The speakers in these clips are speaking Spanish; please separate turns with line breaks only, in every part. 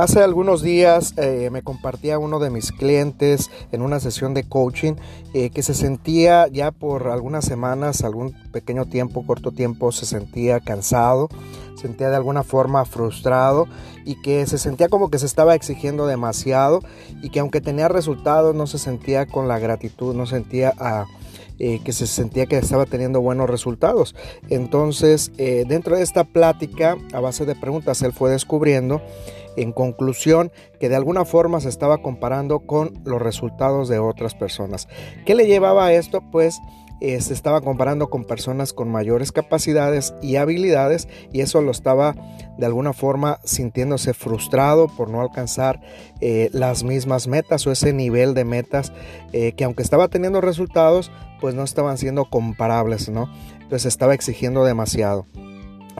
Hace algunos días eh, me compartía uno de mis clientes en una sesión de coaching eh, que se sentía ya por algunas semanas, algún pequeño tiempo, corto tiempo, se sentía cansado, sentía de alguna forma frustrado y que se sentía como que se estaba exigiendo demasiado y que aunque tenía resultados no se sentía con la gratitud, no sentía a... Eh, que se sentía que estaba teniendo buenos resultados. Entonces, dentro de esta plática, a base de preguntas, él fue descubriendo en conclusión que de alguna forma se estaba comparando con los resultados de otras personas. ¿Qué le llevaba a esto? Pues eh, se estaba comparando con personas con mayores capacidades y habilidades y eso lo estaba de alguna forma sintiéndose frustrado por no alcanzar eh, las mismas metas o ese nivel de metas eh, que aunque estaba teniendo resultados pues no estaban siendo comparables, ¿no? Entonces estaba exigiendo demasiado.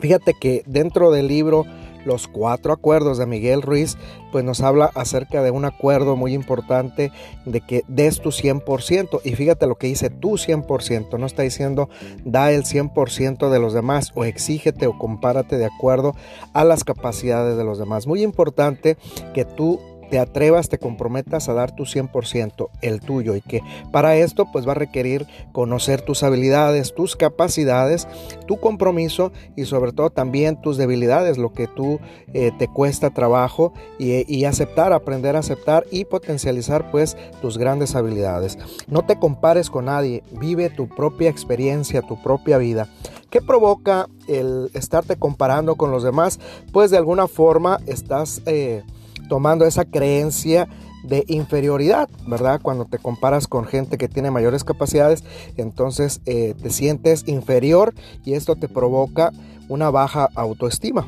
Fíjate que dentro del libro los cuatro acuerdos de Miguel Ruiz, pues nos habla acerca de un acuerdo muy importante de que des tu 100%. Y fíjate lo que dice tu 100%, no está diciendo da el 100% de los demás o exígete o compárate de acuerdo a las capacidades de los demás. Muy importante que tú te atrevas, te comprometas a dar tu 100%, el tuyo, y que para esto pues va a requerir conocer tus habilidades, tus capacidades, tu compromiso y sobre todo también tus debilidades, lo que tú eh, te cuesta trabajo y, aceptar, aprender a aceptar y potencializar pues tus grandes habilidades. No te compares con nadie, vive tu propia experiencia, tu propia vida. ¿Qué provoca el estarte comparando con los demás? Pues de alguna forma estás... Eh, tomando esa creencia de inferioridad, ¿verdad? Cuando te comparas con gente que tiene mayores capacidades, entonces eh, te sientes inferior y esto te provoca una baja autoestima.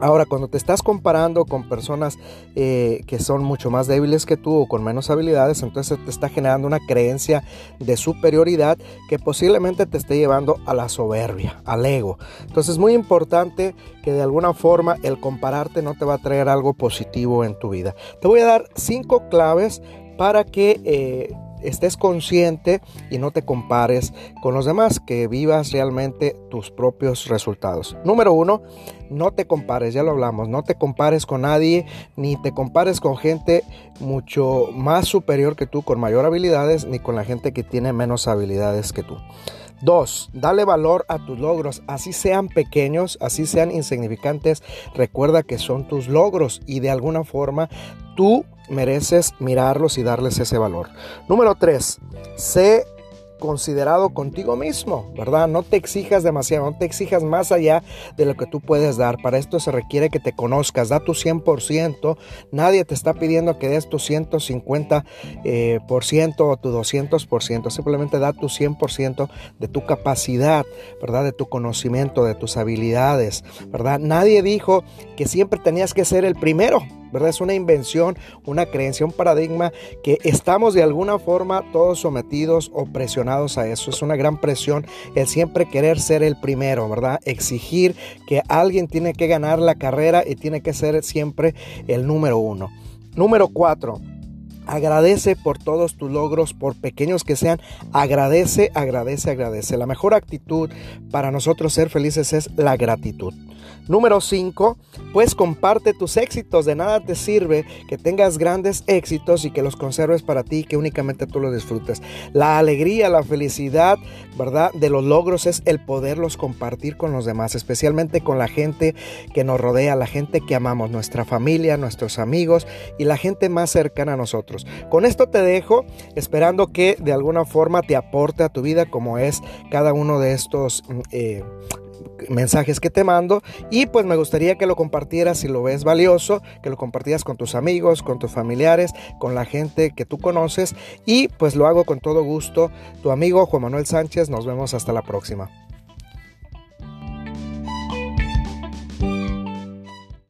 Ahora, cuando te estás comparando con personas eh, que son mucho más débiles que tú o con menos habilidades, entonces te está generando una creencia de superioridad que posiblemente te esté llevando a la soberbia, al ego. Entonces es muy importante que de alguna forma el compararte no te va a traer algo positivo en tu vida. Te voy a dar cinco claves para que... Eh, estés consciente y no te compares con los demás, que vivas realmente tus propios resultados. Número uno, no te compares, ya lo hablamos, no te compares con nadie, ni te compares con gente mucho más superior que tú, con mayor habilidades, ni con la gente que tiene menos habilidades que tú. Dos, dale valor a tus logros, así sean pequeños, así sean insignificantes. Recuerda que son tus logros y de alguna forma tú mereces mirarlos y darles ese valor. Número tres, sé considerado contigo mismo, ¿verdad? No te exijas demasiado, no te exijas más allá de lo que tú puedes dar. Para esto se requiere que te conozcas, da tu 100%. Nadie te está pidiendo que des tu 150% eh, por ciento o tu 200%. Simplemente da tu 100% de tu capacidad, ¿verdad? De tu conocimiento, de tus habilidades, ¿verdad? Nadie dijo que siempre tenías que ser el primero. ¿Verdad? Es una invención, una creencia, un paradigma que estamos de alguna forma todos sometidos o presionados a eso. Es una gran presión el siempre querer ser el primero, ¿verdad? Exigir que alguien tiene que ganar la carrera y tiene que ser siempre el número uno. Número cuatro. Agradece por todos tus logros, por pequeños que sean. Agradece, agradece, agradece. La mejor actitud para nosotros ser felices es la gratitud. Número 5, pues comparte tus éxitos. De nada te sirve que tengas grandes éxitos y que los conserves para ti, que únicamente tú los disfrutes. La alegría, la felicidad, ¿verdad? De los logros es el poderlos compartir con los demás, especialmente con la gente que nos rodea, la gente que amamos, nuestra familia, nuestros amigos y la gente más cercana a nosotros. Con esto te dejo, esperando que de alguna forma te aporte a tu vida como es cada uno de estos... Mm, eh, mensajes que te mando y pues me gustaría que lo compartieras si lo ves valioso, que lo compartieras con tus amigos, con tus familiares, con la gente que tú conoces y pues lo hago con todo gusto. Tu amigo Juan Manuel Sánchez, nos vemos hasta la próxima.